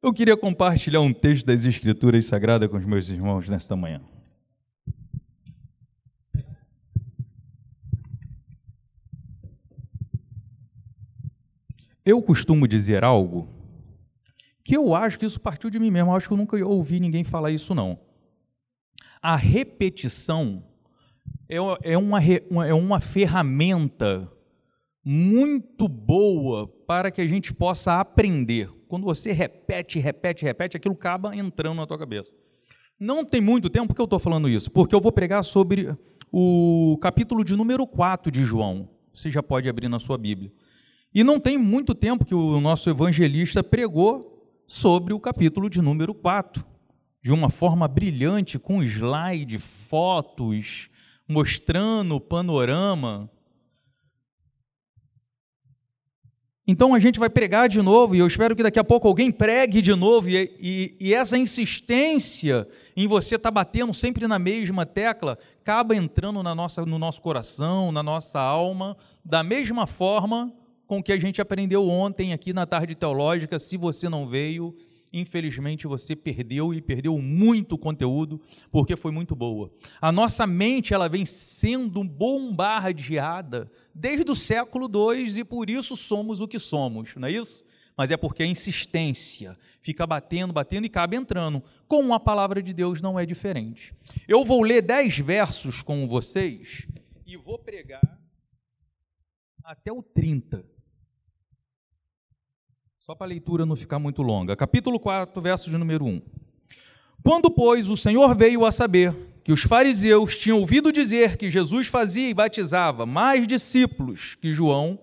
Eu queria compartilhar um texto das Escrituras Sagradas com os meus irmãos nesta manhã. Eu costumo dizer algo que eu acho que isso partiu de mim mesmo, eu acho que eu nunca ouvi ninguém falar isso não. A repetição é, é uma, é uma ferramenta muito boa para que a gente possa aprender. Quando você repete, repete, repete, aquilo acaba entrando na tua cabeça. Não tem muito tempo que eu estou falando isso, porque eu vou pregar sobre o capítulo de número 4 de João. Você já pode abrir na sua Bíblia. E não tem muito tempo que o nosso evangelista pregou sobre o capítulo de número 4, de uma forma brilhante, com slide, fotos, mostrando o panorama. Então a gente vai pregar de novo, e eu espero que daqui a pouco alguém pregue de novo, e, e, e essa insistência em você estar tá batendo sempre na mesma tecla, acaba entrando na nossa, no nosso coração, na nossa alma, da mesma forma com que a gente aprendeu ontem aqui na tarde teológica. Se você não veio, infelizmente você perdeu e perdeu muito conteúdo, porque foi muito boa. A nossa mente ela vem sendo bombardeada desde o século II e por isso somos o que somos, não é isso? Mas é porque a insistência fica batendo, batendo e cabe entrando. Com a palavra de Deus não é diferente. Eu vou ler dez versos com vocês e vou pregar até o 30 só para a leitura não ficar muito longa. Capítulo 4, verso de número 1. Quando, pois, o Senhor veio a saber que os fariseus tinham ouvido dizer que Jesus fazia e batizava mais discípulos que João,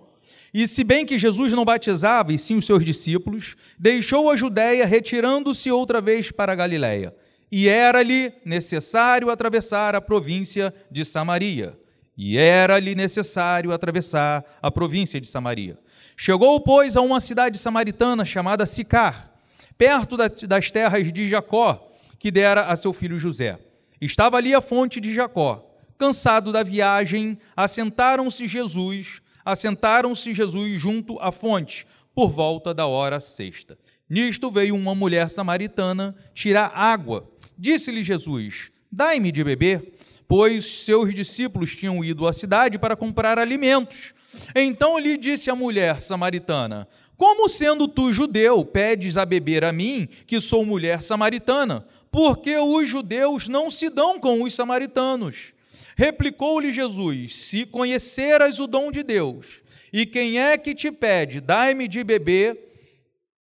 e se bem que Jesus não batizava, e sim os seus discípulos, deixou a Judéia, retirando-se outra vez para a Galiléia. E era-lhe necessário atravessar a província de Samaria. E era-lhe necessário atravessar a província de Samaria. Chegou, pois, a uma cidade samaritana chamada Sicar, perto das terras de Jacó, que dera a seu filho José. Estava ali a fonte de Jacó. Cansado da viagem, assentaram-se Jesus, assentaram-se Jesus junto à fonte, por volta da hora sexta. Nisto veio uma mulher samaritana tirar água. Disse-lhe Jesus: Dai-me de beber, pois seus discípulos tinham ido à cidade para comprar alimentos. Então lhe disse a mulher samaritana: Como sendo tu judeu, pedes a beber a mim, que sou mulher samaritana? Porque os judeus não se dão com os samaritanos. Replicou-lhe Jesus: Se conheceras o dom de Deus, e quem é que te pede, dai-me de beber,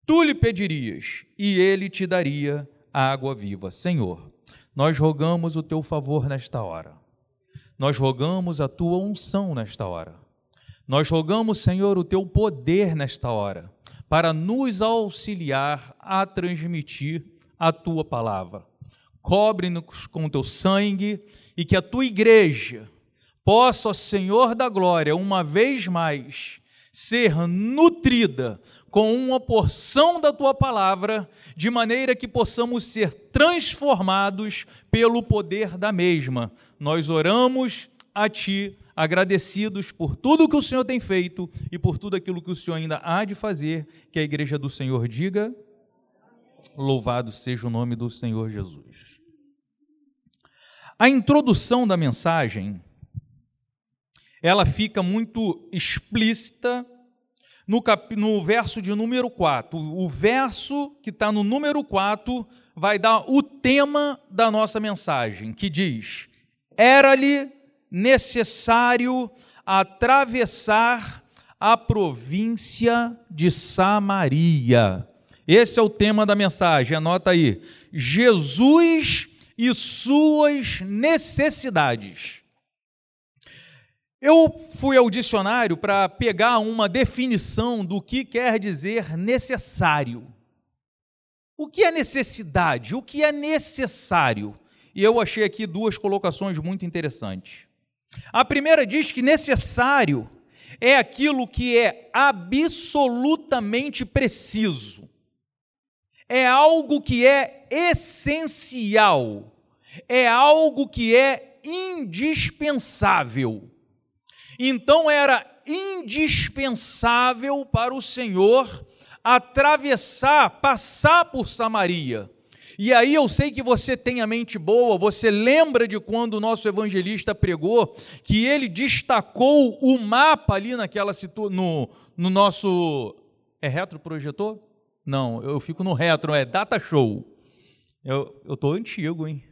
tu lhe pedirias, e ele te daria água viva. Senhor, nós rogamos o teu favor nesta hora. Nós rogamos a tua unção nesta hora. Nós rogamos, Senhor, o teu poder nesta hora, para nos auxiliar a transmitir a tua palavra. Cobre-nos com o teu sangue e que a tua igreja possa, Senhor da glória, uma vez mais ser nutrida com uma porção da tua palavra, de maneira que possamos ser transformados pelo poder da mesma. Nós oramos a ti agradecidos por tudo que o Senhor tem feito e por tudo aquilo que o Senhor ainda há de fazer, que a igreja do Senhor diga: Louvado seja o nome do Senhor Jesus. A introdução da mensagem ela fica muito explícita no, cap... no verso de número 4. O verso que está no número 4 vai dar o tema da nossa mensagem, que diz: Era-lhe necessário atravessar a província de Samaria. Esse é o tema da mensagem, anota aí. Jesus e suas necessidades. Eu fui ao dicionário para pegar uma definição do que quer dizer necessário. O que é necessidade? O que é necessário? E eu achei aqui duas colocações muito interessantes. A primeira diz que necessário é aquilo que é absolutamente preciso, é algo que é essencial, é algo que é indispensável. Então era indispensável para o Senhor atravessar, passar por Samaria. E aí eu sei que você tem a mente boa, você lembra de quando o nosso evangelista pregou, que ele destacou o mapa ali naquela no, no nosso. É retroprojetor? Não, eu fico no retro, é data show. Eu, tô antigo, hein?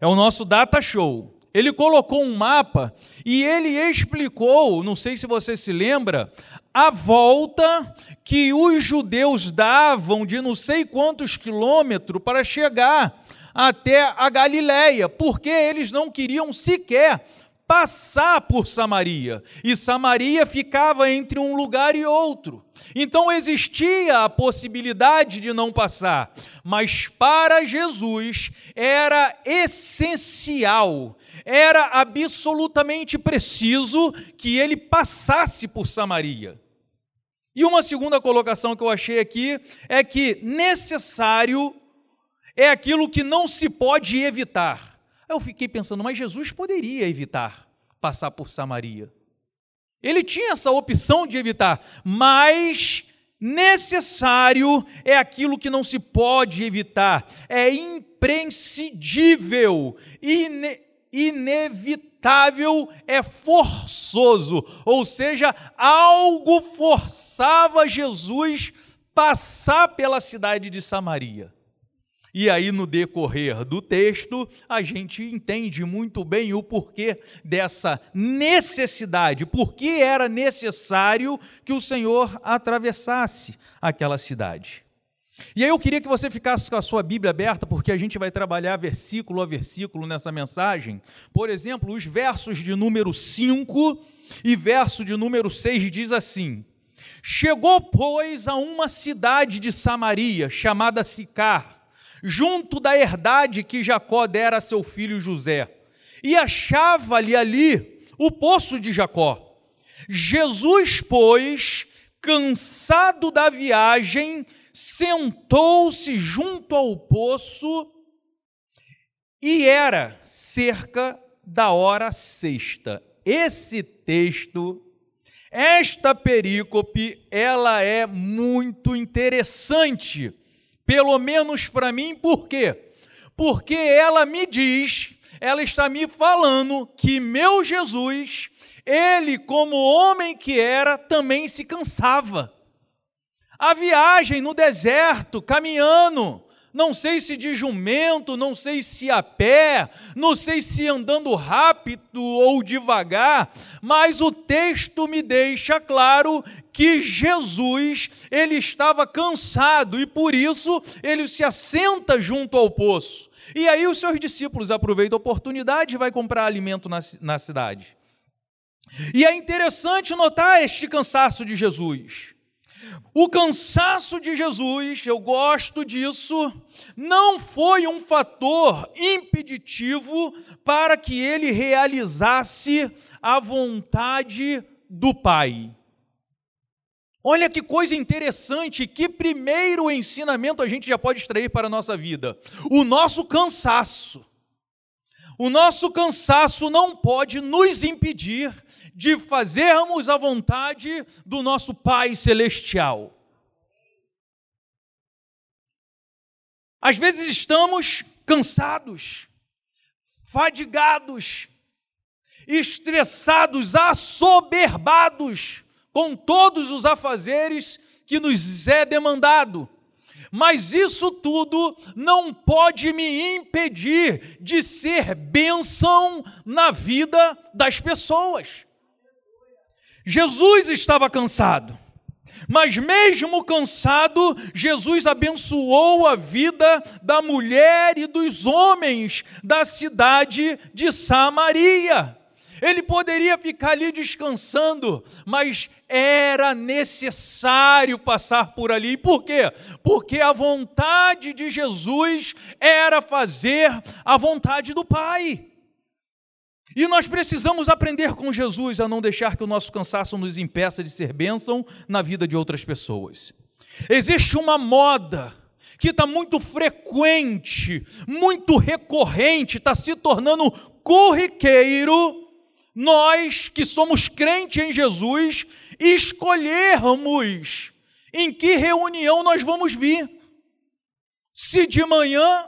É o nosso data show. Ele colocou um mapa e ele explicou, não sei se você se lembra, a volta que os judeus davam de não sei quantos quilômetros para chegar até a Galiléia, porque eles não queriam sequer passar por Samaria, e Samaria ficava entre um lugar e outro. Então existia a possibilidade de não passar, mas para Jesus era essencial, era absolutamente preciso que ele passasse por Samaria. E uma segunda colocação que eu achei aqui é que necessário é aquilo que não se pode evitar. Eu fiquei pensando, mas Jesus poderia evitar passar por Samaria. Ele tinha essa opção de evitar, mas necessário é aquilo que não se pode evitar, é imprescindível, ine inevitável, é forçoso, ou seja, algo forçava Jesus passar pela cidade de Samaria. E aí, no decorrer do texto, a gente entende muito bem o porquê dessa necessidade, por que era necessário que o Senhor atravessasse aquela cidade. E aí eu queria que você ficasse com a sua Bíblia aberta, porque a gente vai trabalhar versículo a versículo nessa mensagem. Por exemplo, os versos de número 5 e verso de número 6 diz assim: Chegou, pois, a uma cidade de Samaria, chamada Sicar, junto da herdade que Jacó dera a seu filho José, e achava-lhe ali o poço de Jacó. Jesus, pois, cansado da viagem, sentou-se junto ao poço e era cerca da hora sexta. Esse texto, esta perícope, ela é muito interessante pelo menos para mim, por quê? Porque ela me diz, ela está me falando que meu Jesus, ele, como homem que era, também se cansava. A viagem no deserto, caminhando, não sei se de jumento, não sei se a pé, não sei se andando rápido ou devagar, mas o texto me deixa claro que Jesus, ele estava cansado e por isso ele se assenta junto ao poço. E aí os seus discípulos aproveitam a oportunidade e vai comprar alimento na, na cidade. E é interessante notar este cansaço de Jesus. O cansaço de Jesus, eu gosto disso, não foi um fator impeditivo para que ele realizasse a vontade do Pai. Olha que coisa interessante, que primeiro ensinamento a gente já pode extrair para a nossa vida. O nosso cansaço. O nosso cansaço não pode nos impedir de fazermos a vontade do nosso Pai Celestial. Às vezes estamos cansados, fadigados, estressados, assoberbados com todos os afazeres que nos é demandado. Mas isso tudo não pode me impedir de ser bênção na vida das pessoas. Jesus estava cansado, mas mesmo cansado, Jesus abençoou a vida da mulher e dos homens da cidade de Samaria. Ele poderia ficar ali descansando, mas era necessário passar por ali. Por quê? Porque a vontade de Jesus era fazer a vontade do Pai. E nós precisamos aprender com Jesus a não deixar que o nosso cansaço nos impeça de ser bênção na vida de outras pessoas. Existe uma moda que está muito frequente, muito recorrente, está se tornando corriqueiro, nós que somos crentes em Jesus, escolhermos em que reunião nós vamos vir. Se de manhã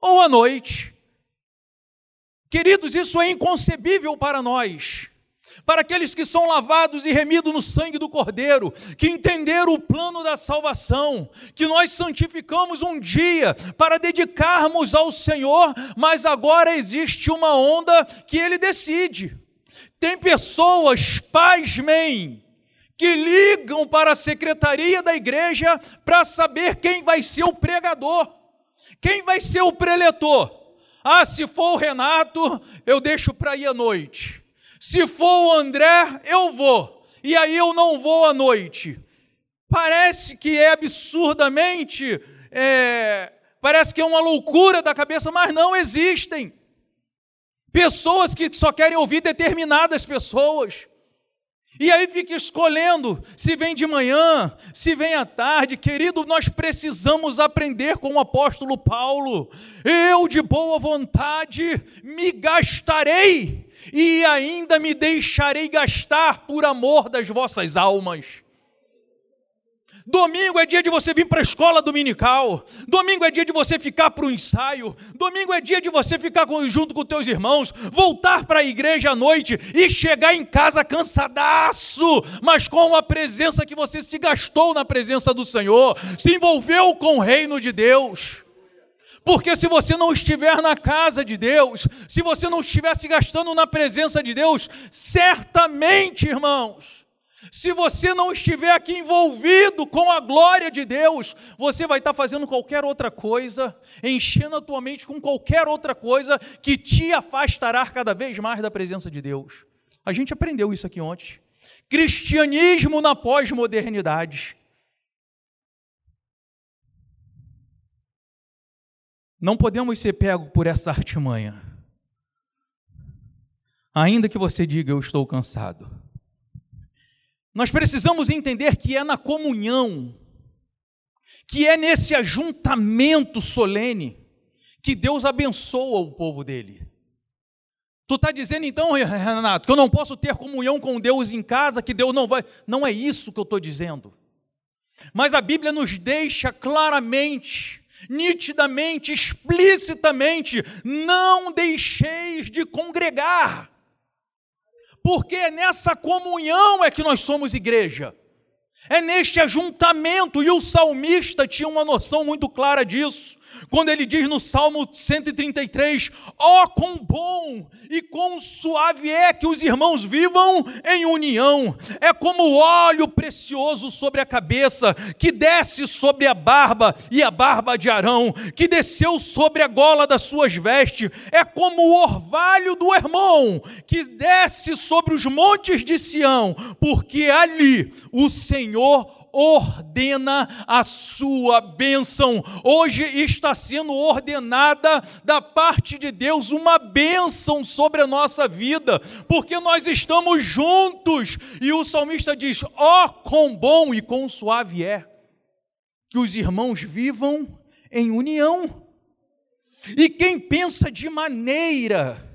ou à noite. Queridos, isso é inconcebível para nós. Para aqueles que são lavados e remidos no sangue do Cordeiro, que entenderam o plano da salvação, que nós santificamos um dia para dedicarmos ao Senhor, mas agora existe uma onda que Ele decide. Tem pessoas, pasmem, que ligam para a secretaria da igreja para saber quem vai ser o pregador, quem vai ser o preletor. Ah, se for o Renato, eu deixo para ir à noite. Se for o André, eu vou. E aí eu não vou à noite. Parece que é absurdamente, é, parece que é uma loucura da cabeça, mas não existem. Pessoas que só querem ouvir determinadas pessoas. E aí fica escolhendo se vem de manhã, se vem à tarde. Querido, nós precisamos aprender com o apóstolo Paulo. Eu, de boa vontade, me gastarei e ainda me deixarei gastar por amor das vossas almas. Domingo é dia de você vir para a escola dominical. Domingo é dia de você ficar para o ensaio. Domingo é dia de você ficar junto com teus irmãos, voltar para a igreja à noite e chegar em casa cansadaço, mas com a presença que você se gastou na presença do Senhor, se envolveu com o reino de Deus. Porque se você não estiver na casa de Deus, se você não estiver se gastando na presença de Deus, certamente, irmãos, se você não estiver aqui envolvido com a glória de Deus, você vai estar fazendo qualquer outra coisa, enchendo a tua mente com qualquer outra coisa que te afastará cada vez mais da presença de Deus. A gente aprendeu isso aqui ontem. Cristianismo na pós-modernidade. Não podemos ser pegos por essa artimanha. Ainda que você diga, eu estou cansado. Nós precisamos entender que é na comunhão, que é nesse ajuntamento solene, que Deus abençoa o povo dele. Tu está dizendo então, Renato, que eu não posso ter comunhão com Deus em casa, que Deus não vai. Não é isso que eu estou dizendo. Mas a Bíblia nos deixa claramente, nitidamente, explicitamente: não deixeis de congregar porque nessa comunhão é que nós somos igreja. É neste ajuntamento, e o salmista tinha uma noção muito clara disso quando ele diz no Salmo 133: Ó, oh, quão bom e quão suave é que os irmãos vivam em união, é como óleo precioso sobre a cabeça, que desce sobre a barba e a barba de Arão, que desceu sobre a gola das suas vestes, é como o orvalho do irmão, que desce sobre os montes de Sião, porque ali o Senhor ordena a sua bênção. Hoje está sendo ordenada da parte de Deus uma bênção sobre a nossa vida, porque nós estamos juntos. E o salmista diz: Ó, oh, quão bom e quão suave é que os irmãos vivam em união. E quem pensa de maneira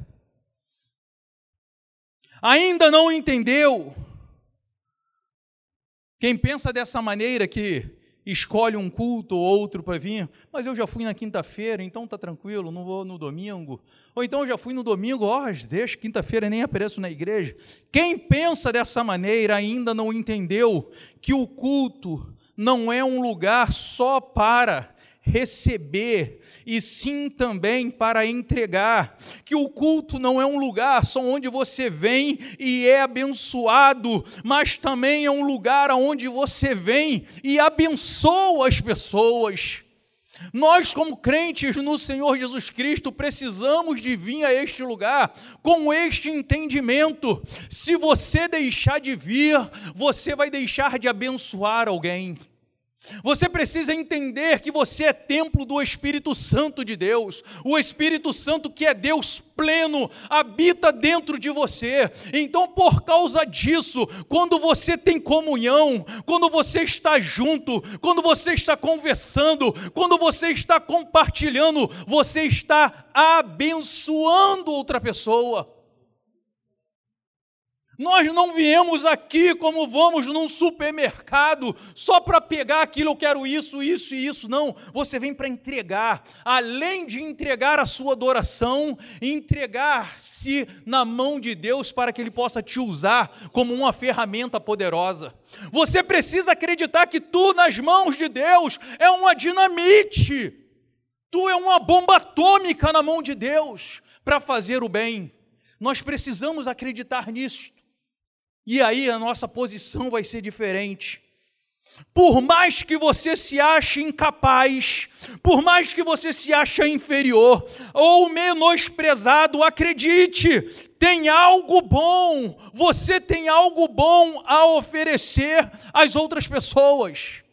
ainda não entendeu quem pensa dessa maneira que escolhe um culto ou outro para vir, mas eu já fui na quinta-feira, então tá tranquilo, não vou no domingo. Ou então eu já fui no domingo, ó, oh, deixa, quinta-feira nem apareço na igreja. Quem pensa dessa maneira ainda não entendeu que o culto não é um lugar só para receber e sim também para entregar. Que o culto não é um lugar só onde você vem e é abençoado, mas também é um lugar onde você vem e abençoa as pessoas. Nós, como crentes no Senhor Jesus Cristo, precisamos de vir a este lugar com este entendimento. Se você deixar de vir, você vai deixar de abençoar alguém. Você precisa entender que você é templo do Espírito Santo de Deus. O Espírito Santo, que é Deus pleno, habita dentro de você. Então, por causa disso, quando você tem comunhão, quando você está junto, quando você está conversando, quando você está compartilhando, você está abençoando outra pessoa. Nós não viemos aqui como vamos num supermercado só para pegar aquilo, eu quero isso, isso e isso. Não, você vem para entregar. Além de entregar a sua adoração, entregar-se na mão de Deus para que Ele possa te usar como uma ferramenta poderosa. Você precisa acreditar que tu, nas mãos de Deus, é uma dinamite. Tu é uma bomba atômica na mão de Deus para fazer o bem. Nós precisamos acreditar nisso. E aí a nossa posição vai ser diferente. Por mais que você se ache incapaz, por mais que você se ache inferior ou menosprezado, acredite, tem algo bom, você tem algo bom a oferecer às outras pessoas.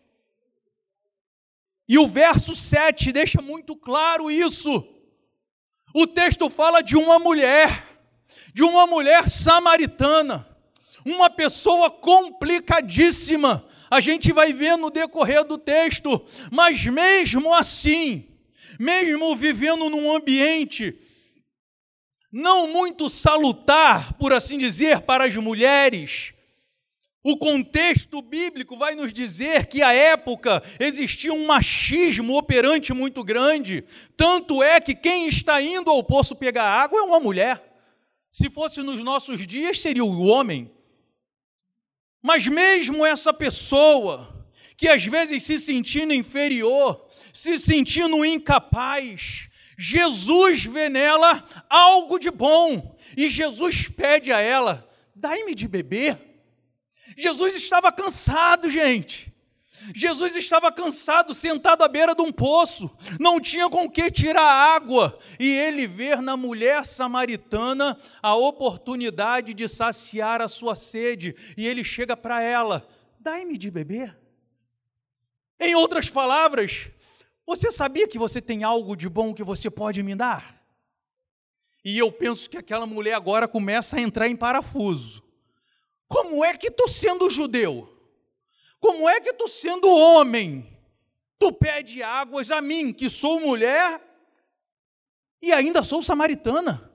E o verso 7 deixa muito claro isso. O texto fala de uma mulher, de uma mulher samaritana uma pessoa complicadíssima. A gente vai ver no decorrer do texto, mas mesmo assim, mesmo vivendo num ambiente não muito salutar, por assim dizer, para as mulheres, o contexto bíblico vai nos dizer que à época existia um machismo operante muito grande, tanto é que quem está indo ao poço pegar água é uma mulher. Se fosse nos nossos dias, seria o homem. Mas mesmo essa pessoa, que às vezes se sentindo inferior, se sentindo incapaz, Jesus vê nela algo de bom e Jesus pede a ela: dai-me de beber. Jesus estava cansado, gente. Jesus estava cansado, sentado à beira de um poço, não tinha com que tirar água, e ele vê na mulher samaritana a oportunidade de saciar a sua sede, e ele chega para ela: dai-me de beber. Em outras palavras, você sabia que você tem algo de bom que você pode me dar? E eu penso que aquela mulher agora começa a entrar em parafuso. Como é que estou sendo judeu? Como é que tu, sendo homem, tu pede águas a mim, que sou mulher e ainda sou samaritana?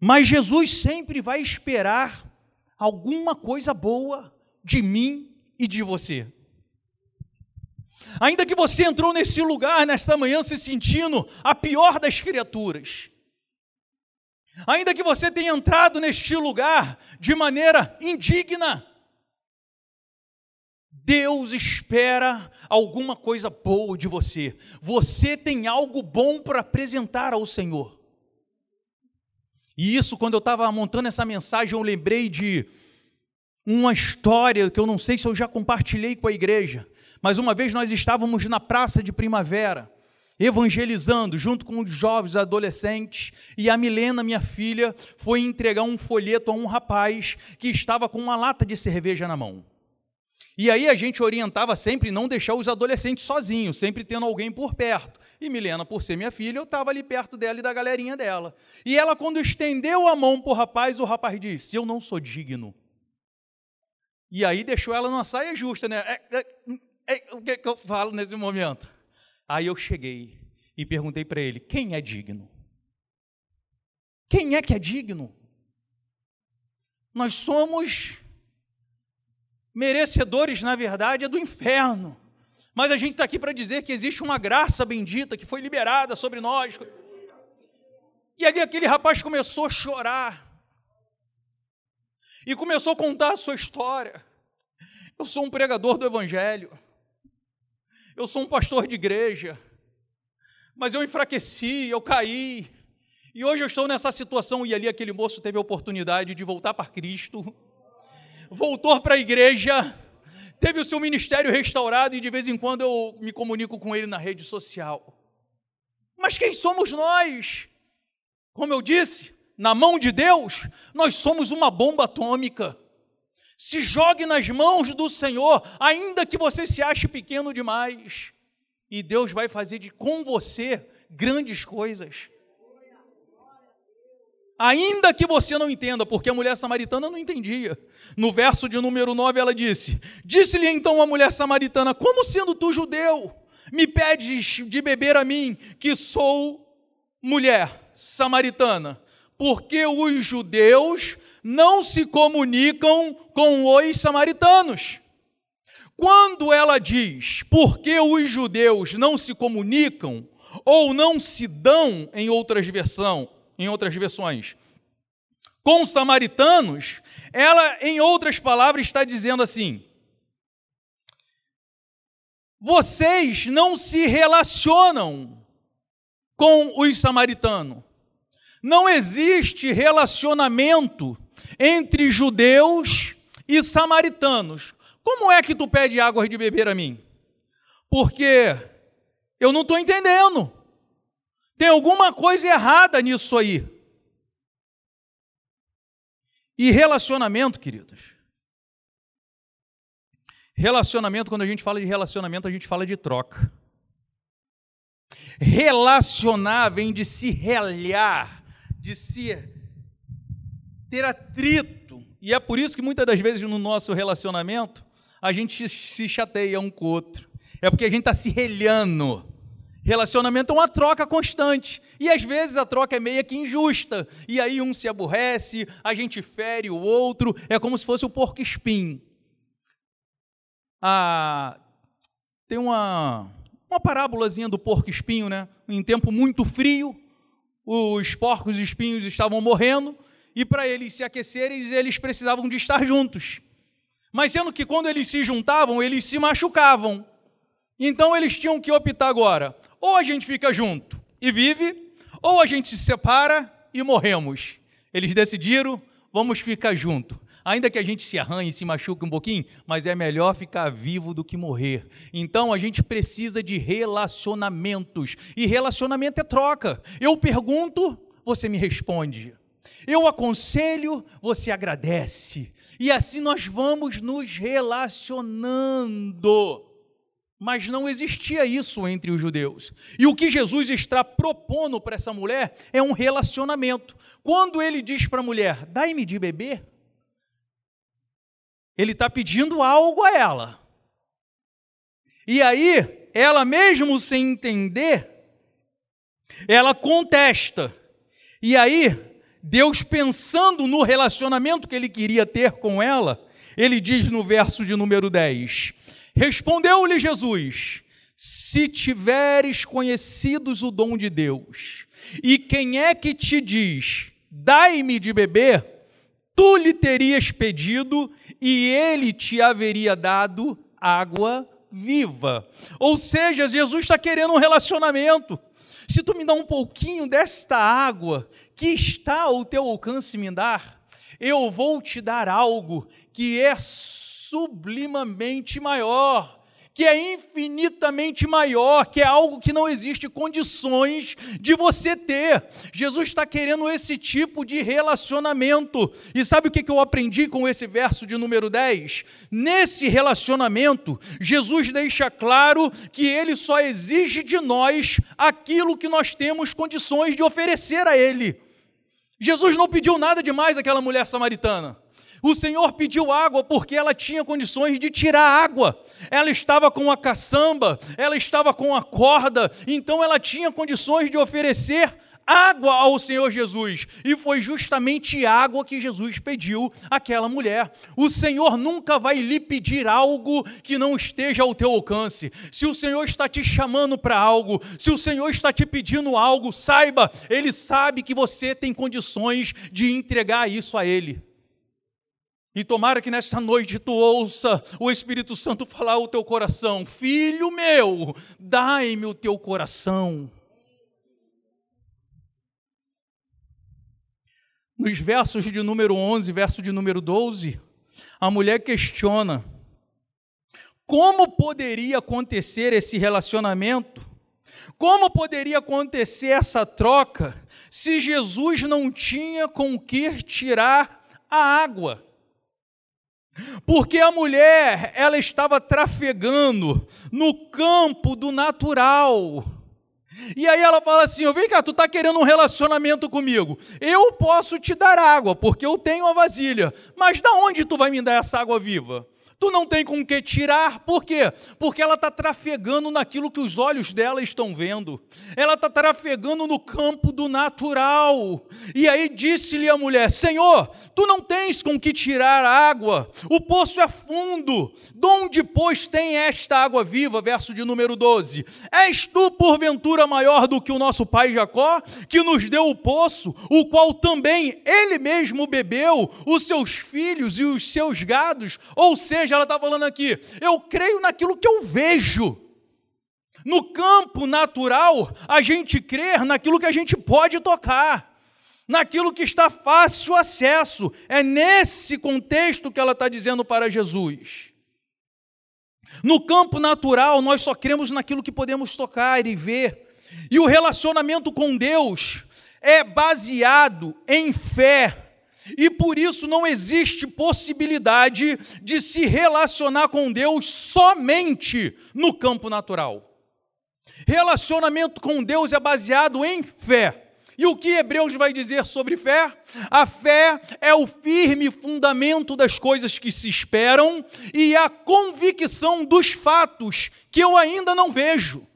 Mas Jesus sempre vai esperar alguma coisa boa de mim e de você. Ainda que você entrou nesse lugar nesta manhã se sentindo a pior das criaturas, ainda que você tenha entrado neste lugar de maneira indigna, Deus espera alguma coisa boa de você. Você tem algo bom para apresentar ao Senhor. E isso, quando eu estava montando essa mensagem, eu lembrei de uma história que eu não sei se eu já compartilhei com a igreja, mas uma vez nós estávamos na praça de primavera, evangelizando junto com os jovens adolescentes, e a Milena, minha filha, foi entregar um folheto a um rapaz que estava com uma lata de cerveja na mão. E aí a gente orientava sempre não deixar os adolescentes sozinhos, sempre tendo alguém por perto. E Milena, por ser minha filha, eu estava ali perto dela e da galerinha dela. E ela, quando estendeu a mão para o rapaz, o rapaz disse: Eu não sou digno. E aí deixou ela numa saia justa, né? É, é, é, o que, que eu falo nesse momento? Aí eu cheguei e perguntei para ele: Quem é digno? Quem é que é digno? Nós somos merecedores, na verdade, é do inferno. Mas a gente está aqui para dizer que existe uma graça bendita que foi liberada sobre nós. E ali aquele rapaz começou a chorar. E começou a contar a sua história. Eu sou um pregador do Evangelho. Eu sou um pastor de igreja. Mas eu enfraqueci, eu caí. E hoje eu estou nessa situação. E ali aquele moço teve a oportunidade de voltar para Cristo voltou para a igreja, teve o seu ministério restaurado e de vez em quando eu me comunico com ele na rede social. Mas quem somos nós? Como eu disse, na mão de Deus, nós somos uma bomba atômica. Se jogue nas mãos do Senhor, ainda que você se ache pequeno demais, e Deus vai fazer de, com você grandes coisas. Ainda que você não entenda, porque a mulher samaritana não entendia. No verso de número 9 ela disse: Disse-lhe então a mulher samaritana: Como sendo tu judeu, me pedes de beber a mim, que sou mulher samaritana? porque os judeus não se comunicam com os samaritanos. Quando ela diz porque os judeus não se comunicam ou não se dão em outras versão, em outras versões, com os samaritanos, ela em outras palavras está dizendo assim: vocês não se relacionam com os samaritanos. Não existe relacionamento entre judeus e samaritanos. Como é que tu pede água de beber a mim? Porque eu não estou entendendo. Tem alguma coisa errada nisso aí. E relacionamento, queridos. Relacionamento, quando a gente fala de relacionamento, a gente fala de troca. Relacionar vem de se realhar, de se ter atrito. E é por isso que muitas das vezes no nosso relacionamento a gente se chateia um com o outro. É porque a gente está se relhando. Relacionamento é uma troca constante. E às vezes a troca é meio que injusta. E aí um se aborrece, a gente fere o outro. É como se fosse o porco espinho. Ah, tem uma, uma parábolazinha do porco espinho, né? Em tempo muito frio, os porcos e espinhos estavam morrendo e para eles se aquecerem, eles precisavam de estar juntos. Mas sendo que quando eles se juntavam, eles se machucavam. Então eles tinham que optar agora: ou a gente fica junto e vive, ou a gente se separa e morremos. Eles decidiram, vamos ficar junto. Ainda que a gente se arranhe e se machuque um pouquinho, mas é melhor ficar vivo do que morrer. Então a gente precisa de relacionamentos. E relacionamento é troca. Eu pergunto, você me responde. Eu aconselho, você agradece. E assim nós vamos nos relacionando. Mas não existia isso entre os judeus. E o que Jesus está propondo para essa mulher é um relacionamento. Quando ele diz para a mulher: Dai-me de beber, ele está pedindo algo a ela. E aí, ela mesmo sem entender, ela contesta. E aí, Deus pensando no relacionamento que ele queria ter com ela, ele diz no verso de número 10: Respondeu-lhe Jesus: Se tiveres conhecidos o dom de Deus, e quem é que te diz, dai-me de beber, tu lhe terias pedido, e ele te haveria dado água viva. Ou seja, Jesus está querendo um relacionamento. Se tu me dá um pouquinho desta água que está ao teu alcance me dar, eu vou te dar algo que é sublimamente maior que é infinitamente maior, que é algo que não existe condições de você ter. Jesus está querendo esse tipo de relacionamento. E sabe o que eu aprendi com esse verso de número 10? Nesse relacionamento, Jesus deixa claro que ele só exige de nós aquilo que nós temos condições de oferecer a ele. Jesus não pediu nada demais àquela mulher samaritana. O Senhor pediu água porque ela tinha condições de tirar água. Ela estava com a caçamba, ela estava com a corda, então ela tinha condições de oferecer água ao Senhor Jesus. E foi justamente água que Jesus pediu àquela mulher. O Senhor nunca vai lhe pedir algo que não esteja ao teu alcance. Se o Senhor está te chamando para algo, se o Senhor está te pedindo algo, saiba, Ele sabe que você tem condições de entregar isso a Ele. E tomara que nesta noite tu ouça o Espírito Santo falar ao teu coração: Filho meu, dai-me o teu coração. Nos versos de número 11, verso de número 12, a mulher questiona: como poderia acontecer esse relacionamento? Como poderia acontecer essa troca se Jesus não tinha com que tirar a água? Porque a mulher, ela estava trafegando no campo do natural. E aí ela fala assim: vem cá, tu está querendo um relacionamento comigo. Eu posso te dar água, porque eu tenho a vasilha. Mas da onde tu vai me dar essa água viva? Tu não tem com que tirar, por quê? Porque ela está trafegando naquilo que os olhos dela estão vendo, ela está trafegando no campo do natural. E aí disse-lhe a mulher: Senhor, tu não tens com que tirar água, o poço é fundo, de onde, pois, tem esta água viva? Verso de número 12: És tu, porventura, maior do que o nosso pai Jacó, que nos deu o poço, o qual também ele mesmo bebeu, os seus filhos e os seus gados? Ou seja, ela está falando aqui, eu creio naquilo que eu vejo. No campo natural, a gente crê naquilo que a gente pode tocar, naquilo que está fácil acesso. É nesse contexto que ela está dizendo para Jesus. No campo natural, nós só cremos naquilo que podemos tocar e ver. E o relacionamento com Deus é baseado em fé e por isso não existe possibilidade de se relacionar com Deus somente no campo natural. Relacionamento com Deus é baseado em fé. E o que Hebreus vai dizer sobre fé? A fé é o firme fundamento das coisas que se esperam e a convicção dos fatos que eu ainda não vejo.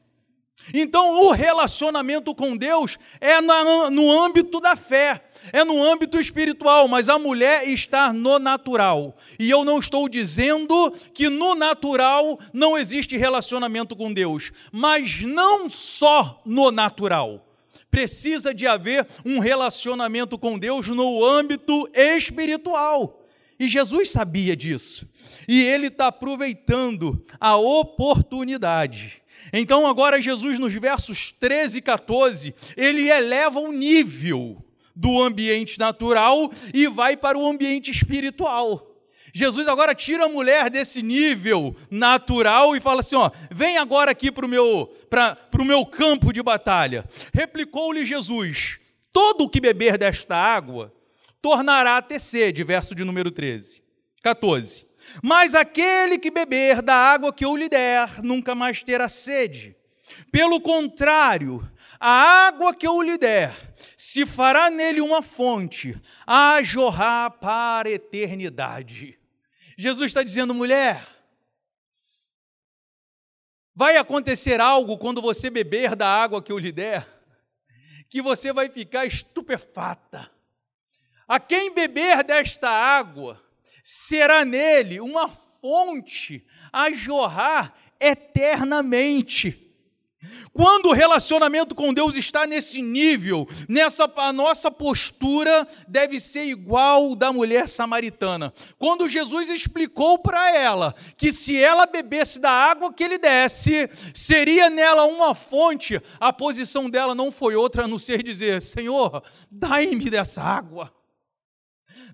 Então, o relacionamento com Deus é no âmbito da fé é no âmbito espiritual, mas a mulher está no natural. E eu não estou dizendo que no natural não existe relacionamento com Deus, mas não só no natural. Precisa de haver um relacionamento com Deus no âmbito espiritual. E Jesus sabia disso. E ele está aproveitando a oportunidade. Então, agora, Jesus, nos versos 13 e 14, ele eleva o nível do ambiente natural e vai para o ambiente espiritual. Jesus agora tira a mulher desse nível natural e fala assim: ó, vem agora aqui para o meu, meu campo de batalha. Replicou-lhe Jesus: todo o que beber desta água tornará a ter sede, verso de número 13. 14. Mas aquele que beber da água que eu lhe der, nunca mais terá sede. Pelo contrário, a água que eu lhe der, se fará nele uma fonte a jorrar para a eternidade. Jesus está dizendo, mulher, vai acontecer algo quando você beber da água que eu lhe der, que você vai ficar estupefata. A quem beber desta água, será nele uma fonte a jorrar eternamente. Quando o relacionamento com Deus está nesse nível, nessa a nossa postura deve ser igual da mulher samaritana. Quando Jesus explicou para ela que se ela bebesse da água que ele desse, seria nela uma fonte, a posição dela não foi outra a não ser dizer: Senhor, dai-me dessa água.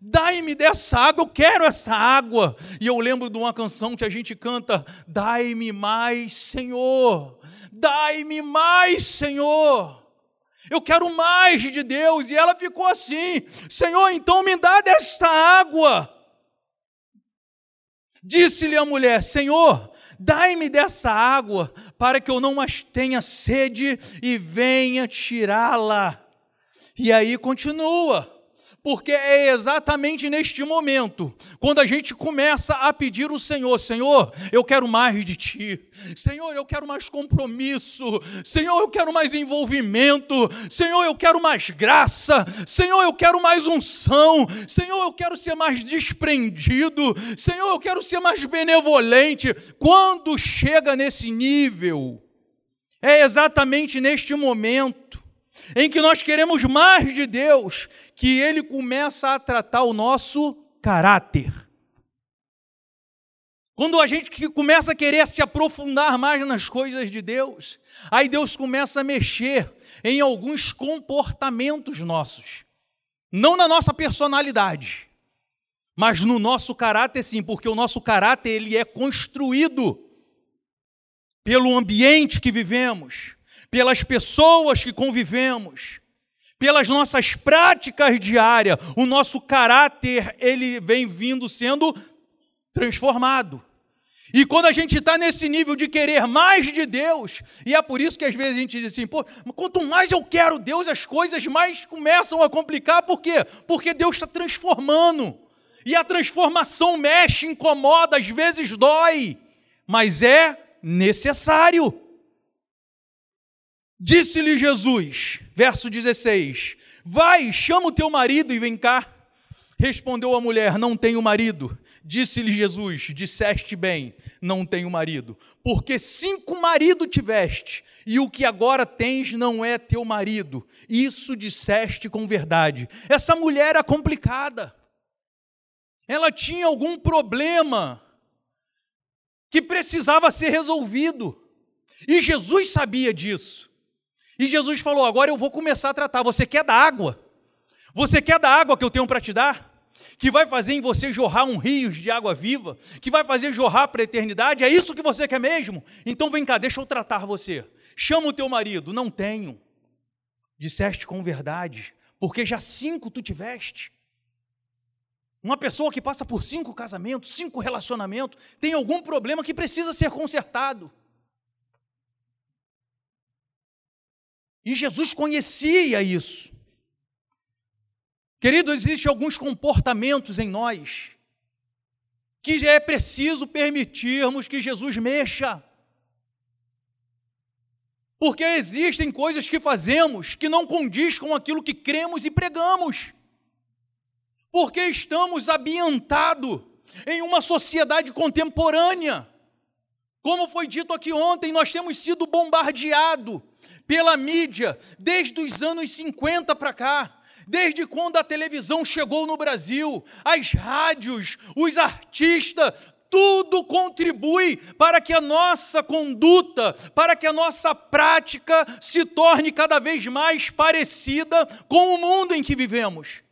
Dai-me dessa água, eu quero essa água. E eu lembro de uma canção que a gente canta: Dai-me mais, Senhor. Dai-me mais, Senhor. Eu quero mais de Deus. E ela ficou assim: Senhor, então me dá desta água. Disse-lhe a mulher: Senhor, dai-me dessa água, para que eu não mais tenha sede e venha tirá-la. E aí continua porque é exatamente neste momento, quando a gente começa a pedir o Senhor: Senhor, eu quero mais de Ti, Senhor, eu quero mais compromisso, Senhor, eu quero mais envolvimento, Senhor, eu quero mais graça, Senhor, eu quero mais unção, Senhor, eu quero ser mais desprendido, Senhor, eu quero ser mais benevolente. Quando chega nesse nível, é exatamente neste momento em que nós queremos mais de Deus, que ele começa a tratar o nosso caráter. Quando a gente começa a querer se aprofundar mais nas coisas de Deus, aí Deus começa a mexer em alguns comportamentos nossos. Não na nossa personalidade, mas no nosso caráter sim, porque o nosso caráter ele é construído pelo ambiente que vivemos, pelas pessoas que convivemos, pelas nossas práticas diárias, o nosso caráter ele vem vindo sendo transformado. E quando a gente está nesse nível de querer mais de Deus, e é por isso que às vezes a gente diz assim, pô, quanto mais eu quero Deus, as coisas mais começam a complicar, por quê? Porque Deus está transformando. E a transformação mexe, incomoda, às vezes dói, mas é necessário. Disse-lhe Jesus, verso 16: Vai, chama o teu marido e vem cá. Respondeu a mulher: Não tenho marido. Disse-lhe Jesus: Disseste bem, não tenho marido, porque cinco maridos tiveste, e o que agora tens não é teu marido. Isso disseste com verdade. Essa mulher era complicada. Ela tinha algum problema que precisava ser resolvido. E Jesus sabia disso. E Jesus falou: Agora eu vou começar a tratar. Você quer da água? Você quer da água que eu tenho para te dar? que vai fazer em você jorrar um rio de água viva, que vai fazer jorrar para a eternidade, é isso que você quer mesmo? Então vem cá, deixa eu tratar você. Chama o teu marido. Não tenho. Disseste com verdade, porque já cinco tu tiveste. Uma pessoa que passa por cinco casamentos, cinco relacionamentos, tem algum problema que precisa ser consertado. E Jesus conhecia isso. Querido, existem alguns comportamentos em nós que já é preciso permitirmos que Jesus mexa. Porque existem coisas que fazemos que não condiz com aquilo que cremos e pregamos. Porque estamos ambientados em uma sociedade contemporânea. Como foi dito aqui ontem, nós temos sido bombardeados pela mídia desde os anos 50 para cá Desde quando a televisão chegou no Brasil, as rádios, os artistas, tudo contribui para que a nossa conduta, para que a nossa prática se torne cada vez mais parecida com o mundo em que vivemos.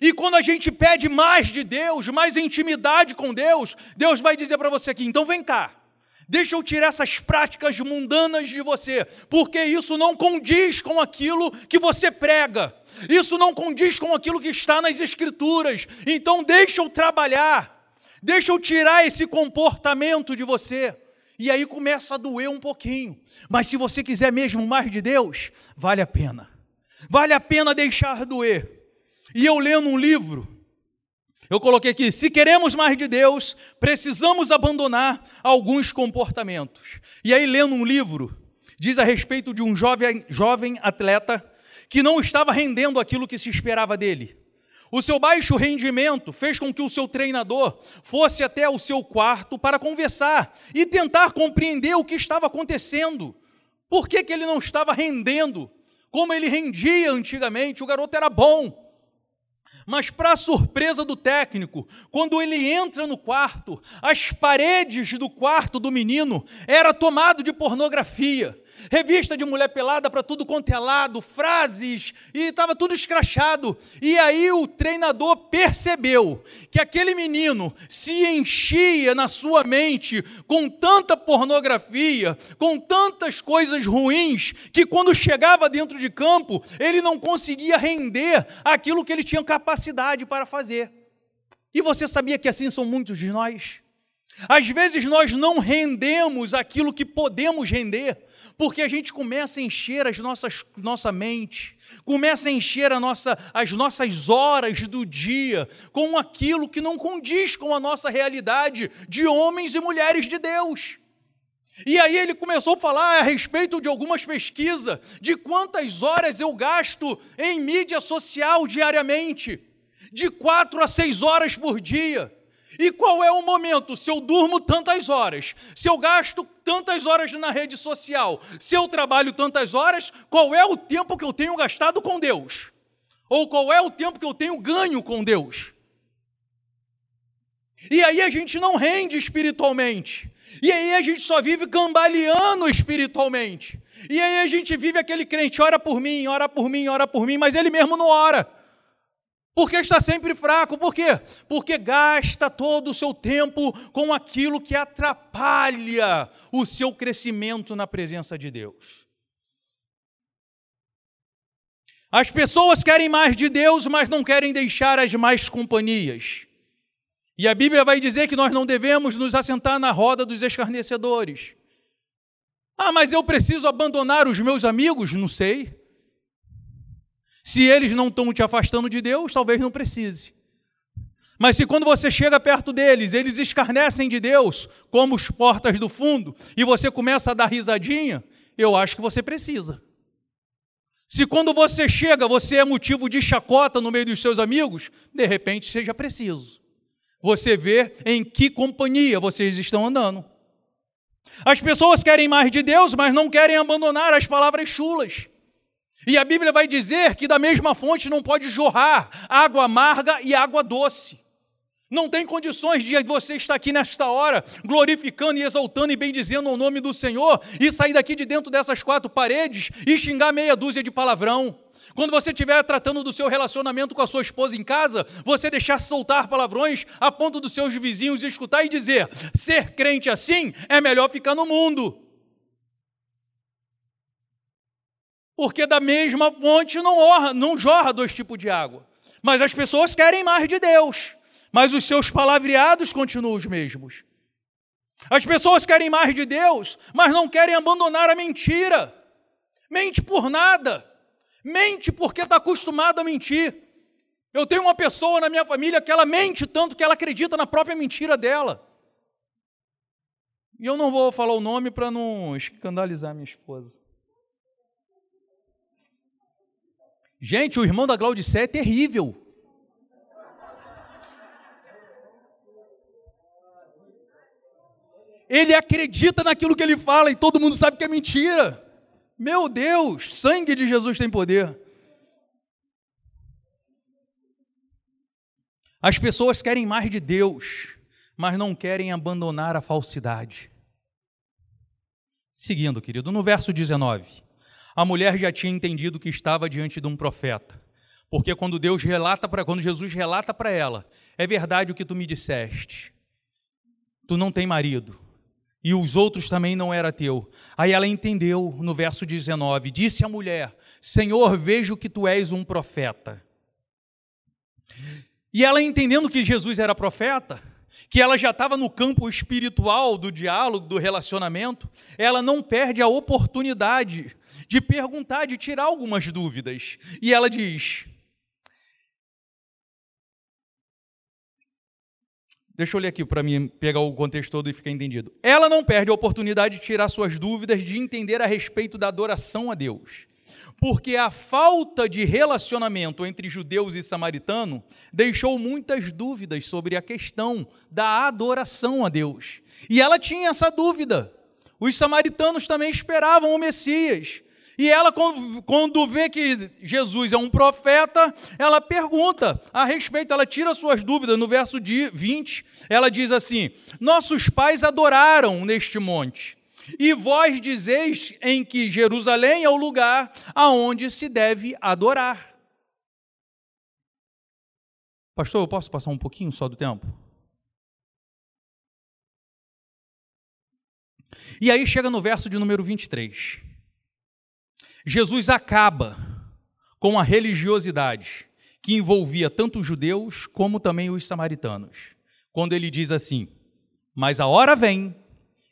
E quando a gente pede mais de Deus, mais intimidade com Deus, Deus vai dizer para você aqui: então vem cá, deixa eu tirar essas práticas mundanas de você, porque isso não condiz com aquilo que você prega. Isso não condiz com aquilo que está nas Escrituras. Então, deixa eu trabalhar, deixa eu tirar esse comportamento de você. E aí começa a doer um pouquinho. Mas se você quiser mesmo mais de Deus, vale a pena. Vale a pena deixar doer. E eu lendo um livro, eu coloquei aqui: se queremos mais de Deus, precisamos abandonar alguns comportamentos. E aí, lendo um livro, diz a respeito de um jovem, jovem atleta que não estava rendendo aquilo que se esperava dele. O seu baixo rendimento fez com que o seu treinador fosse até o seu quarto para conversar e tentar compreender o que estava acontecendo. Por que, que ele não estava rendendo como ele rendia antigamente? O garoto era bom. Mas, para surpresa do técnico, quando ele entra no quarto, as paredes do quarto do menino era tomado de pornografia revista de mulher pelada para tudo quanto é lado, frases, e estava tudo escrachado. E aí o treinador percebeu que aquele menino se enchia na sua mente com tanta pornografia, com tantas coisas ruins, que quando chegava dentro de campo, ele não conseguia render aquilo que ele tinha capacidade para fazer. E você sabia que assim são muitos de nós? Às vezes nós não rendemos aquilo que podemos render, porque a gente começa a encher as nossas nossa mente, começa a encher a nossa, as nossas horas do dia com aquilo que não condiz com a nossa realidade de homens e mulheres de Deus. E aí ele começou a falar a respeito de algumas pesquisas, de quantas horas eu gasto em mídia social diariamente, de quatro a seis horas por dia. E qual é o momento? Se eu durmo tantas horas, se eu gasto tantas horas na rede social, se eu trabalho tantas horas, qual é o tempo que eu tenho gastado com Deus? Ou qual é o tempo que eu tenho ganho com Deus? E aí a gente não rende espiritualmente. E aí a gente só vive cambaleando espiritualmente. E aí a gente vive aquele crente, ora por mim, ora por mim, ora por mim, mas ele mesmo não ora. Porque está sempre fraco. Por quê? Porque gasta todo o seu tempo com aquilo que atrapalha o seu crescimento na presença de Deus. As pessoas querem mais de Deus, mas não querem deixar as mais companhias. E a Bíblia vai dizer que nós não devemos nos assentar na roda dos escarnecedores. Ah, mas eu preciso abandonar os meus amigos? Não sei. Se eles não estão te afastando de Deus, talvez não precise. Mas se quando você chega perto deles, eles escarnecem de Deus, como os portas do fundo, e você começa a dar risadinha, eu acho que você precisa. Se quando você chega, você é motivo de chacota no meio dos seus amigos, de repente seja preciso. Você vê em que companhia vocês estão andando. As pessoas querem mais de Deus, mas não querem abandonar as palavras chulas. E a Bíblia vai dizer que da mesma fonte não pode jorrar água amarga e água doce. Não tem condições de você estar aqui nesta hora, glorificando e exaltando e bendizendo o nome do Senhor, e sair daqui de dentro dessas quatro paredes e xingar meia dúzia de palavrão. Quando você estiver tratando do seu relacionamento com a sua esposa em casa, você deixar soltar palavrões a ponto dos seus vizinhos escutar e dizer: ser crente assim é melhor ficar no mundo. Porque da mesma fonte não, orra, não jorra dois tipos de água. Mas as pessoas querem mais de Deus mas os seus palavreados continuam os mesmos. As pessoas querem mais de Deus, mas não querem abandonar a mentira. Mente por nada. Mente porque está acostumado a mentir. Eu tenho uma pessoa na minha família que ela mente tanto que ela acredita na própria mentira dela. E eu não vou falar o nome para não escandalizar minha esposa. Gente, o irmão da Glaudicé é terrível. ele acredita naquilo que ele fala e todo mundo sabe que é mentira. Meu Deus, sangue de Jesus tem poder. As pessoas querem mais de Deus, mas não querem abandonar a falsidade. Seguindo, querido, no verso 19, a mulher já tinha entendido que estava diante de um profeta. Porque quando Deus relata para quando Jesus relata para ela, é verdade o que tu me disseste. Tu não tem marido e os outros também não era teu. Aí ela entendeu no verso 19: disse a mulher: Senhor, vejo que tu és um profeta. E ela entendendo que Jesus era profeta, que ela já estava no campo espiritual do diálogo, do relacionamento, ela não perde a oportunidade de perguntar, de tirar algumas dúvidas. E ela diz: Deixa eu ler aqui para mim pegar o contexto todo e ficar entendido. Ela não perde a oportunidade de tirar suas dúvidas, de entender a respeito da adoração a Deus. Porque a falta de relacionamento entre judeus e samaritano deixou muitas dúvidas sobre a questão da adoração a Deus. E ela tinha essa dúvida. Os samaritanos também esperavam o Messias. E ela, quando vê que Jesus é um profeta, ela pergunta a respeito, ela tira suas dúvidas. No verso 20, ela diz assim: Nossos pais adoraram neste monte. E vós dizeis em que Jerusalém é o lugar aonde se deve adorar. Pastor, eu posso passar um pouquinho só do tempo? E aí chega no verso de número 23. Jesus acaba com a religiosidade que envolvia tanto os judeus como também os samaritanos, quando ele diz assim: Mas a hora vem,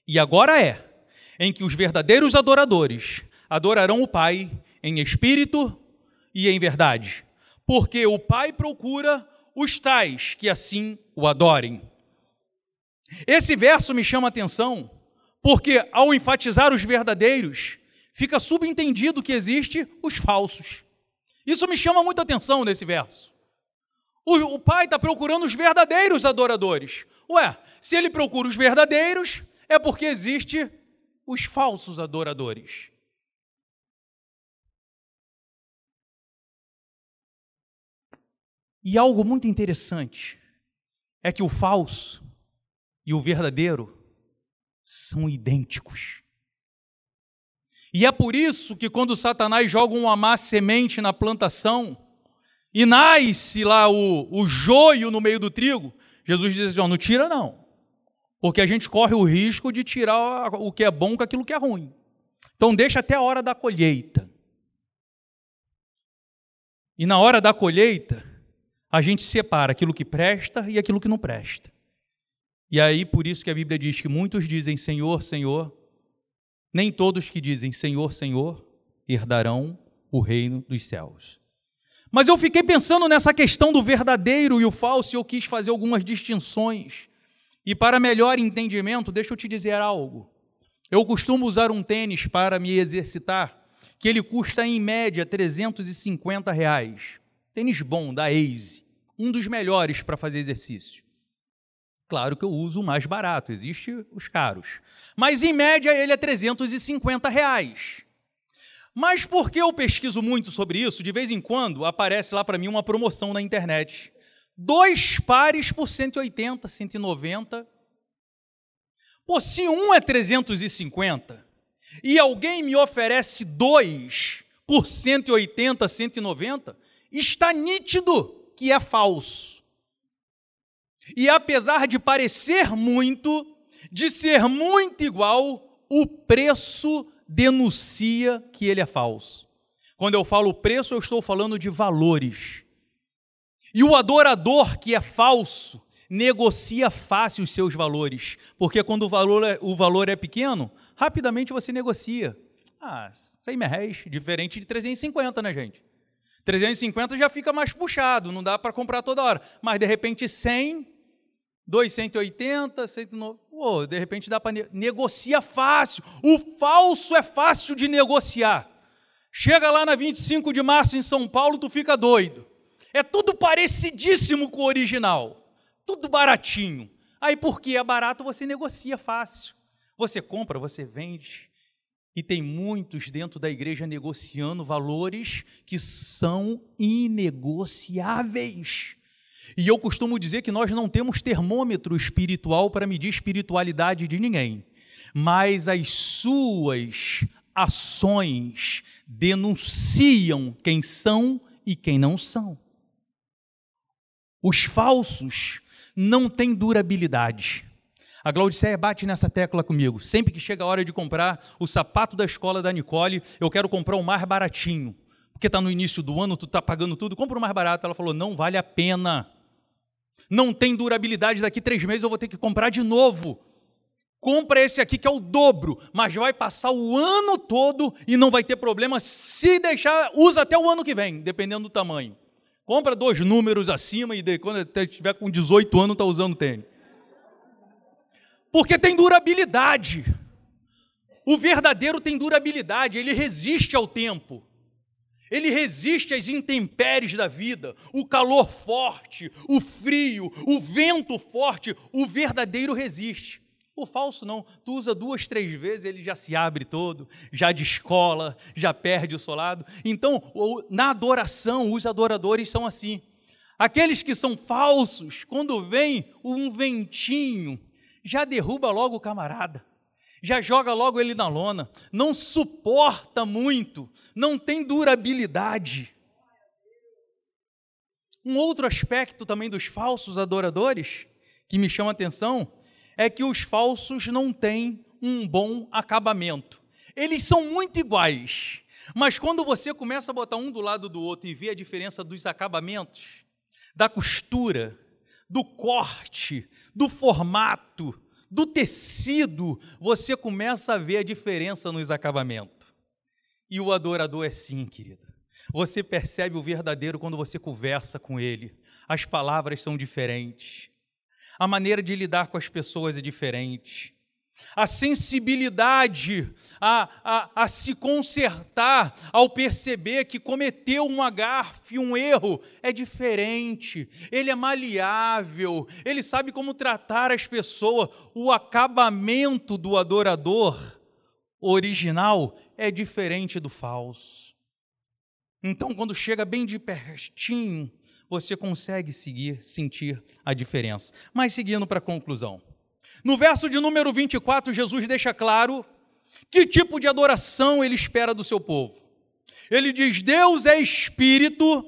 e agora é, em que os verdadeiros adoradores adorarão o Pai em espírito e em verdade, porque o Pai procura os tais que assim o adorem. Esse verso me chama a atenção, porque ao enfatizar os verdadeiros, fica subentendido que existe os falsos. Isso me chama muita atenção nesse verso. O, o pai está procurando os verdadeiros adoradores. Ué, se ele procura os verdadeiros, é porque existe os falsos adoradores. E algo muito interessante é que o falso e o verdadeiro são idênticos. E é por isso que quando Satanás joga uma má semente na plantação e nasce lá o, o joio no meio do trigo, Jesus diz assim: não tira não, porque a gente corre o risco de tirar o que é bom com aquilo que é ruim. Então deixa até a hora da colheita. E na hora da colheita, a gente separa aquilo que presta e aquilo que não presta. E aí por isso que a Bíblia diz que muitos dizem Senhor, Senhor, nem todos que dizem Senhor, Senhor herdarão o reino dos céus. Mas eu fiquei pensando nessa questão do verdadeiro e o falso e eu quis fazer algumas distinções. E para melhor entendimento, deixa eu te dizer algo. Eu costumo usar um tênis para me exercitar, que ele custa em média 350 reais. Tênis bom, da Ace, um dos melhores para fazer exercício. Claro que eu uso o mais barato, existe os caros. Mas em média ele é 350 reais. Mas porque eu pesquiso muito sobre isso, de vez em quando aparece lá para mim uma promoção na internet. Dois pares por 180, 190. Pô, se um é 350 e alguém me oferece dois por 180, 190, está nítido que é falso. E apesar de parecer muito, de ser muito igual, o preço denuncia que ele é falso. Quando eu falo preço, eu estou falando de valores. E o adorador que é falso negocia fácil os seus valores, porque quando o valor é, o valor é pequeno, rapidamente você negocia. Ah, 100 reais, diferente de 350, né, gente? 350 já fica mais puxado, não dá para comprar toda hora. Mas de repente 100 280, 190. Pô, de repente dá para ne negocia fácil. O falso é fácil de negociar. Chega lá na 25 de março em São Paulo, tu fica doido. É tudo parecidíssimo com o original. Tudo baratinho. Aí porque é barato, você negocia fácil. Você compra, você vende. E tem muitos dentro da igreja negociando valores que são inegociáveis. E eu costumo dizer que nós não temos termômetro espiritual para medir espiritualidade de ninguém, mas as suas ações denunciam quem são e quem não são. Os falsos não têm durabilidade. A Glaudiceia bate nessa tecla comigo. Sempre que chega a hora de comprar o sapato da escola da Nicole, eu quero comprar o mais baratinho. Porque está no início do ano, tu está pagando tudo, compra o mais barato. Ela falou: não vale a pena não tem durabilidade, daqui três meses eu vou ter que comprar de novo. Compra esse aqui que é o dobro, mas vai passar o ano todo e não vai ter problema. Se deixar, usa até o ano que vem, dependendo do tamanho. Compra dois números acima e quando estiver com 18 anos está usando tênis. Porque tem durabilidade. O verdadeiro tem durabilidade, ele resiste ao tempo. Ele resiste às intempéries da vida, o calor forte, o frio, o vento forte, o verdadeiro resiste. O falso não, tu usa duas, três vezes, ele já se abre todo, já descola, já perde o solado. Então, na adoração, os adoradores são assim. Aqueles que são falsos, quando vem um ventinho, já derruba logo o camarada já joga logo ele na lona, não suporta muito, não tem durabilidade. Um outro aspecto também dos falsos adoradores que me chama a atenção é que os falsos não têm um bom acabamento. Eles são muito iguais, mas quando você começa a botar um do lado do outro e vê a diferença dos acabamentos, da costura, do corte, do formato, do tecido, você começa a ver a diferença nos acabamentos. E o adorador é sim, querida. Você percebe o verdadeiro quando você conversa com ele. As palavras são diferentes. A maneira de lidar com as pessoas é diferente a sensibilidade a, a, a, se consertar ao perceber que cometeu um agarfe, um erro, é diferente. Ele é maleável, ele sabe como tratar as pessoas. O acabamento do adorador original é diferente do falso. Então, quando chega bem de pertinho, você consegue seguir, sentir a diferença. Mas seguindo para a conclusão. No verso de número 24, Jesus deixa claro que tipo de adoração ele espera do seu povo. Ele diz: Deus é espírito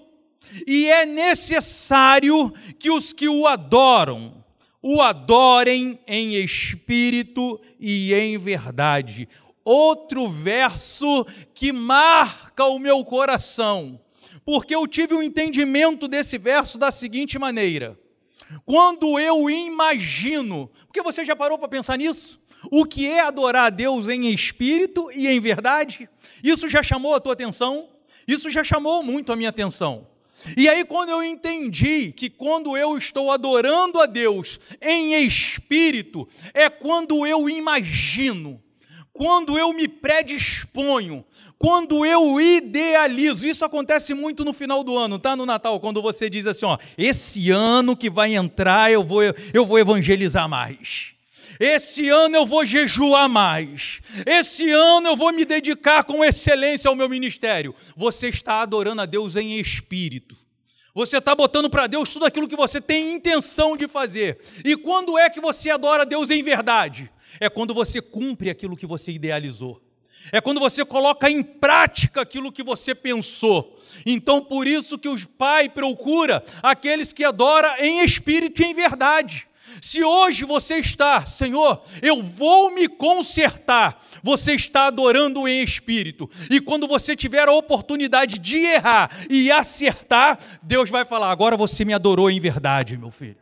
e é necessário que os que o adoram o adorem em espírito e em verdade. Outro verso que marca o meu coração, porque eu tive o um entendimento desse verso da seguinte maneira: quando eu imagino, porque você já parou para pensar nisso? O que é adorar a Deus em espírito e em verdade? Isso já chamou a tua atenção? Isso já chamou muito a minha atenção. E aí, quando eu entendi que quando eu estou adorando a Deus em espírito, é quando eu imagino, quando eu me predisponho, quando eu idealizo. Isso acontece muito no final do ano, tá? No Natal, quando você diz assim: ó, esse ano que vai entrar, eu vou, eu vou evangelizar mais. Esse ano eu vou jejuar mais. Esse ano eu vou me dedicar com excelência ao meu ministério. Você está adorando a Deus em espírito. Você está botando para Deus tudo aquilo que você tem intenção de fazer. E quando é que você adora a Deus em verdade? É quando você cumpre aquilo que você idealizou. É quando você coloca em prática aquilo que você pensou. Então, por isso que o Pai procura aqueles que adoram em espírito e em verdade. Se hoje você está, Senhor, eu vou me consertar, você está adorando em espírito. E quando você tiver a oportunidade de errar e acertar, Deus vai falar: agora você me adorou em verdade, meu filho.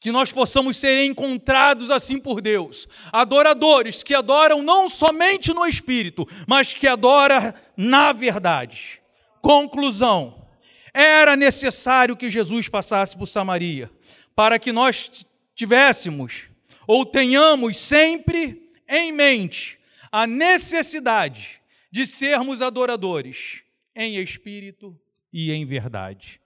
Que nós possamos ser encontrados assim por Deus, adoradores que adoram não somente no espírito, mas que adoram na verdade. Conclusão: era necessário que Jesus passasse por Samaria para que nós tivéssemos ou tenhamos sempre em mente a necessidade de sermos adoradores em espírito e em verdade.